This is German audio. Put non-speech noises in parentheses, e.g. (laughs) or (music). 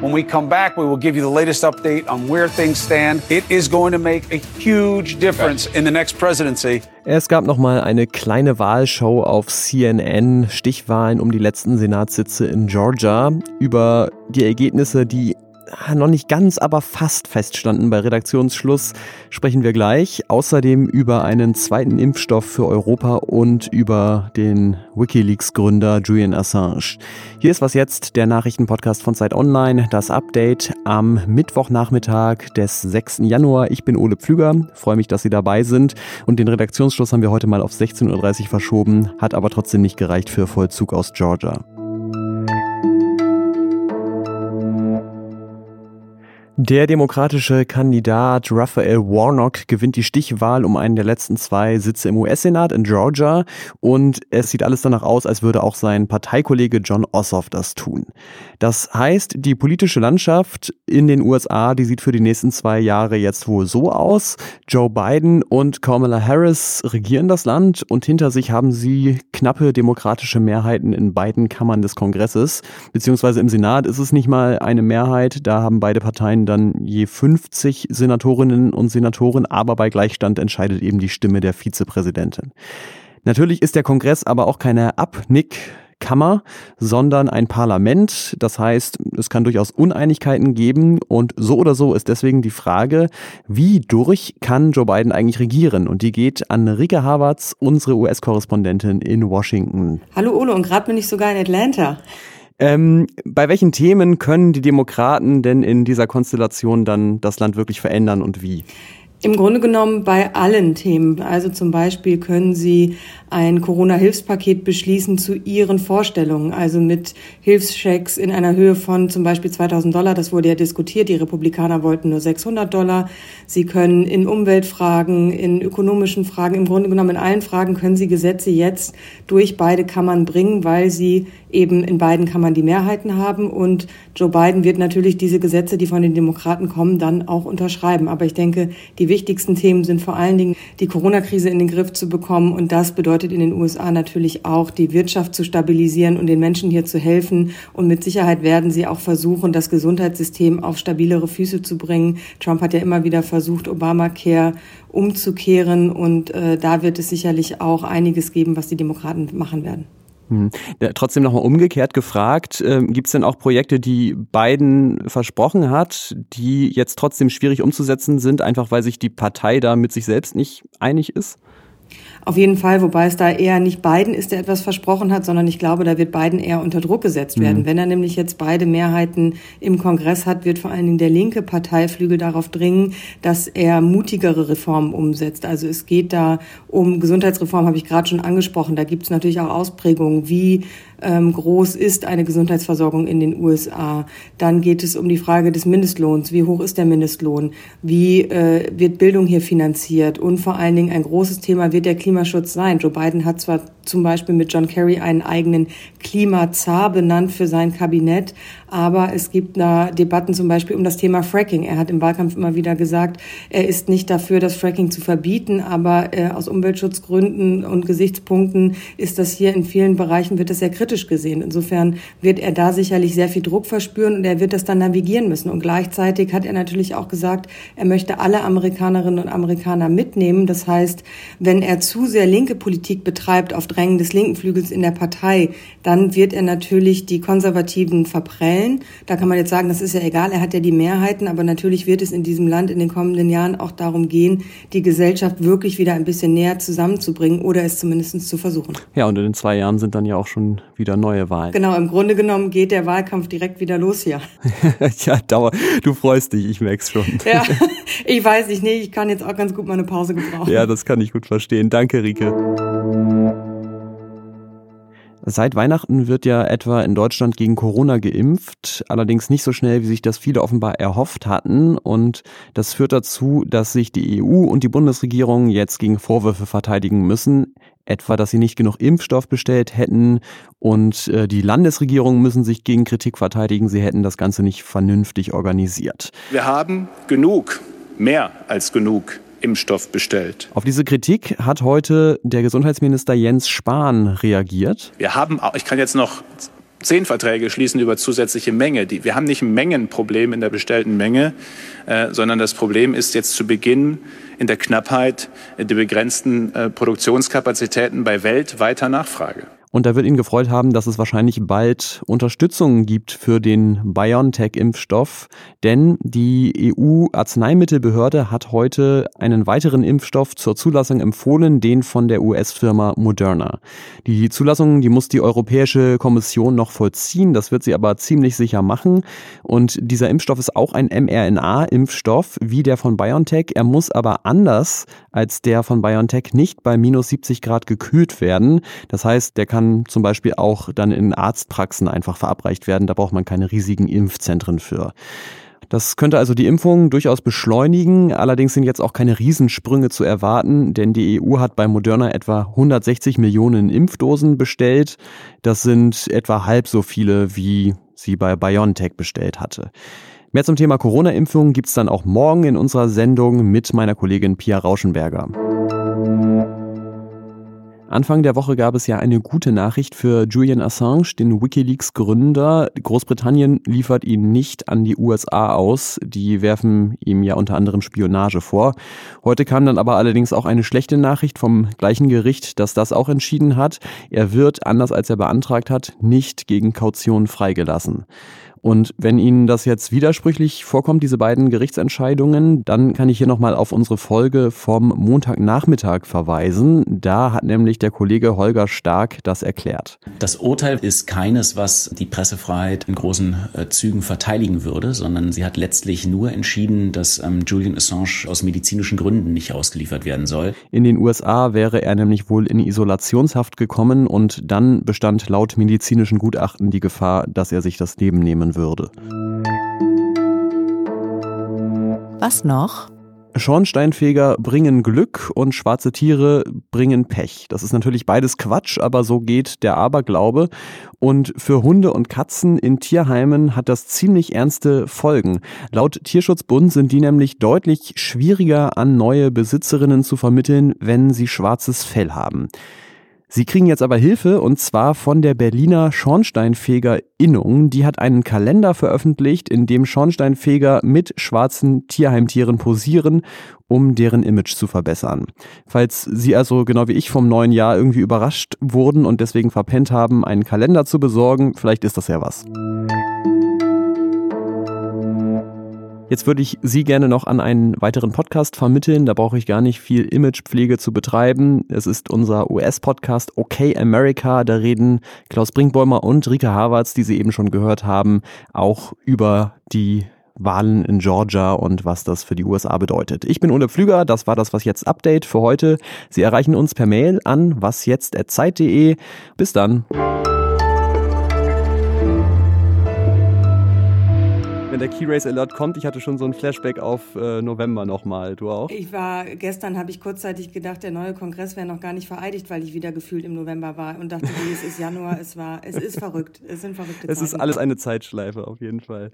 When we come back, we will give you the latest update on where things stand. It is going to make a huge difference in the next presidency. Es gab noch mal eine kleine Wahlshow auf CNN, Stichwahlen um die letzten Senatssitze in Georgia. Über die Ergebnisse, die noch nicht ganz, aber fast feststanden bei Redaktionsschluss, sprechen wir gleich. Außerdem über einen zweiten Impfstoff für Europa und über den Wikileaks-Gründer Julian Assange. Hier ist was jetzt, der Nachrichtenpodcast von Zeit Online, das Update am Mittwochnachmittag des 6. Januar. Ich bin Ole Pflüger, freue mich, dass Sie dabei sind und den Redaktionsschluss haben wir heute mal auf 16.30 Uhr verschoben, hat aber trotzdem nicht gereicht für Vollzug aus Georgia. Der demokratische Kandidat Raphael Warnock gewinnt die Stichwahl um einen der letzten zwei Sitze im US-Senat in Georgia und es sieht alles danach aus, als würde auch sein Parteikollege John Ossoff das tun. Das heißt, die politische Landschaft in den USA, die sieht für die nächsten zwei Jahre jetzt wohl so aus. Joe Biden und Kamala Harris regieren das Land und hinter sich haben sie knappe demokratische Mehrheiten in beiden Kammern des Kongresses, beziehungsweise im Senat ist es nicht mal eine Mehrheit, da haben beide Parteien dann je 50 Senatorinnen und Senatoren, aber bei Gleichstand entscheidet eben die Stimme der Vizepräsidentin. Natürlich ist der Kongress aber auch keine Abnickkammer, sondern ein Parlament. Das heißt, es kann durchaus Uneinigkeiten geben und so oder so ist deswegen die Frage, wie durch kann Joe Biden eigentlich regieren? Und die geht an Rike Havertz, unsere US-Korrespondentin in Washington. Hallo Ole, und gerade bin ich sogar in Atlanta. Ähm, bei welchen Themen können die Demokraten denn in dieser Konstellation dann das Land wirklich verändern und wie? Im Grunde genommen bei allen Themen. Also zum Beispiel können Sie ein Corona-Hilfspaket beschließen zu Ihren Vorstellungen, also mit Hilfschecks in einer Höhe von zum Beispiel 2000 Dollar. Das wurde ja diskutiert. Die Republikaner wollten nur 600 Dollar. Sie können in Umweltfragen, in ökonomischen Fragen, im Grunde genommen in allen Fragen können Sie Gesetze jetzt durch beide Kammern bringen, weil Sie eben in beiden Kammern die Mehrheiten haben. Und Joe Biden wird natürlich diese Gesetze, die von den Demokraten kommen, dann auch unterschreiben. Aber ich denke, die wichtigsten Themen sind vor allen Dingen, die Corona-Krise in den Griff zu bekommen. Und das bedeutet in den USA natürlich auch, die Wirtschaft zu stabilisieren und den Menschen hier zu helfen. Und mit Sicherheit werden sie auch versuchen, das Gesundheitssystem auf stabilere Füße zu bringen. Trump hat ja immer wieder versucht, Obamacare umzukehren. Und äh, da wird es sicherlich auch einiges geben, was die Demokraten machen werden. Hm. Ja, trotzdem nochmal umgekehrt gefragt, äh, gibt es denn auch Projekte, die Biden versprochen hat, die jetzt trotzdem schwierig umzusetzen sind, einfach weil sich die Partei da mit sich selbst nicht einig ist? Auf jeden Fall, wobei es da eher nicht Biden ist, der etwas versprochen hat, sondern ich glaube, da wird Biden eher unter Druck gesetzt mhm. werden. Wenn er nämlich jetzt beide Mehrheiten im Kongress hat, wird vor allen Dingen der linke Parteiflügel darauf dringen, dass er mutigere Reformen umsetzt. Also es geht da um Gesundheitsreform, habe ich gerade schon angesprochen. Da gibt es natürlich auch Ausprägungen, wie groß ist eine Gesundheitsversorgung in den USA. Dann geht es um die Frage des Mindestlohns. Wie hoch ist der Mindestlohn? Wie äh, wird Bildung hier finanziert? Und vor allen Dingen ein großes Thema wird der Klimaschutz sein. Joe Biden hat zwar zum Beispiel mit John Kerry einen eigenen Klimazar benannt für sein Kabinett. Aber es gibt da Debatten zum Beispiel um das Thema Fracking. Er hat im Wahlkampf immer wieder gesagt, er ist nicht dafür, das Fracking zu verbieten, aber äh, aus Umweltschutzgründen und Gesichtspunkten ist das hier in vielen Bereichen, wird das sehr kritisch gesehen. Insofern wird er da sicherlich sehr viel Druck verspüren und er wird das dann navigieren müssen. Und gleichzeitig hat er natürlich auch gesagt, er möchte alle Amerikanerinnen und Amerikaner mitnehmen. Das heißt, wenn er zu sehr linke Politik betreibt auf Drängen des linken Flügels in der Partei, dann wird er natürlich die Konservativen verprellen. Da kann man jetzt sagen, das ist ja egal, er hat ja die Mehrheiten, aber natürlich wird es in diesem Land in den kommenden Jahren auch darum gehen, die Gesellschaft wirklich wieder ein bisschen näher zusammenzubringen oder es zumindest zu versuchen. Ja, und in zwei Jahren sind dann ja auch schon wieder neue Wahlen. Genau, im Grunde genommen geht der Wahlkampf direkt wieder los hier. (laughs) ja, dauer. Du freust dich, ich merk's schon. ja, (laughs) ich weiß nicht, nee, ich kann jetzt auch ganz gut mal eine Pause gebrauchen. Ja, das kann ich gut verstehen. Danke, Rike. Seit Weihnachten wird ja etwa in Deutschland gegen Corona geimpft, allerdings nicht so schnell, wie sich das viele offenbar erhofft hatten. Und das führt dazu, dass sich die EU und die Bundesregierung jetzt gegen Vorwürfe verteidigen müssen, etwa, dass sie nicht genug Impfstoff bestellt hätten und äh, die Landesregierungen müssen sich gegen Kritik verteidigen, sie hätten das Ganze nicht vernünftig organisiert. Wir haben genug, mehr als genug Impfstoff bestellt. Auf diese Kritik hat heute der Gesundheitsminister Jens Spahn reagiert. Wir haben, ich kann jetzt noch zehn Verträge schließen über zusätzliche Menge. Die, wir haben nicht ein Mengenproblem in der bestellten Menge, äh, sondern das Problem ist jetzt zu Beginn in der Knappheit der begrenzten äh, Produktionskapazitäten bei weltweiter Nachfrage. Und da wird ihn gefreut haben, dass es wahrscheinlich bald Unterstützung gibt für den BioNTech-Impfstoff, denn die EU-Arzneimittelbehörde hat heute einen weiteren Impfstoff zur Zulassung empfohlen, den von der US-Firma Moderna. Die Zulassung, die muss die Europäische Kommission noch vollziehen, das wird sie aber ziemlich sicher machen. Und dieser Impfstoff ist auch ein mRNA-Impfstoff wie der von BioNTech. Er muss aber anders als der von BioNTech nicht bei minus 70 Grad gekühlt werden. Das heißt, der kann kann zum Beispiel auch dann in Arztpraxen einfach verabreicht werden. Da braucht man keine riesigen Impfzentren für. Das könnte also die Impfung durchaus beschleunigen. Allerdings sind jetzt auch keine Riesensprünge zu erwarten, denn die EU hat bei Moderna etwa 160 Millionen Impfdosen bestellt. Das sind etwa halb so viele, wie sie bei BioNTech bestellt hatte. Mehr zum Thema Corona-Impfung gibt es dann auch morgen in unserer Sendung mit meiner Kollegin Pia Rauschenberger. Anfang der Woche gab es ja eine gute Nachricht für Julian Assange, den Wikileaks-Gründer. Großbritannien liefert ihn nicht an die USA aus. Die werfen ihm ja unter anderem Spionage vor. Heute kam dann aber allerdings auch eine schlechte Nachricht vom gleichen Gericht, das das auch entschieden hat. Er wird, anders als er beantragt hat, nicht gegen Kaution freigelassen. Und wenn Ihnen das jetzt widersprüchlich vorkommt, diese beiden Gerichtsentscheidungen, dann kann ich hier nochmal auf unsere Folge vom Montagnachmittag verweisen. Da hat nämlich der Kollege Holger Stark das erklärt. Das Urteil ist keines, was die Pressefreiheit in großen äh, Zügen verteidigen würde, sondern sie hat letztlich nur entschieden, dass ähm, Julian Assange aus medizinischen Gründen nicht ausgeliefert werden soll. In den USA wäre er nämlich wohl in Isolationshaft gekommen und dann bestand laut medizinischen Gutachten die Gefahr, dass er sich das Leben nehmen verändern würde. Was noch? Schornsteinfeger bringen Glück und schwarze Tiere bringen Pech. Das ist natürlich beides Quatsch, aber so geht der Aberglaube. Und für Hunde und Katzen in Tierheimen hat das ziemlich ernste Folgen. Laut Tierschutzbund sind die nämlich deutlich schwieriger an neue Besitzerinnen zu vermitteln, wenn sie schwarzes Fell haben. Sie kriegen jetzt aber Hilfe und zwar von der Berliner Schornsteinfeger-Innung. Die hat einen Kalender veröffentlicht, in dem Schornsteinfeger mit schwarzen Tierheimtieren posieren, um deren Image zu verbessern. Falls Sie also genau wie ich vom neuen Jahr irgendwie überrascht wurden und deswegen verpennt haben, einen Kalender zu besorgen, vielleicht ist das ja was. Jetzt würde ich Sie gerne noch an einen weiteren Podcast vermitteln. Da brauche ich gar nicht viel Imagepflege zu betreiben. Es ist unser US-Podcast Okay America. Da reden Klaus Brinkbäumer und Rika Havertz, die Sie eben schon gehört haben, auch über die Wahlen in Georgia und was das für die USA bedeutet. Ich bin Ole Pflüger, das war das Was Jetzt Update für heute. Sie erreichen uns per Mail an wasjetzt.zeit.de. Bis dann. Wenn der Key Race Alert kommt. Ich hatte schon so ein Flashback auf äh, November nochmal. Du auch? Ich war, gestern habe ich kurzzeitig gedacht, der neue Kongress wäre noch gar nicht vereidigt, weil ich wieder gefühlt im November war und dachte, es ist Januar, es war, es ist verrückt. Es sind verrückte Es ist alles eine Zeitschleife, auf jeden Fall.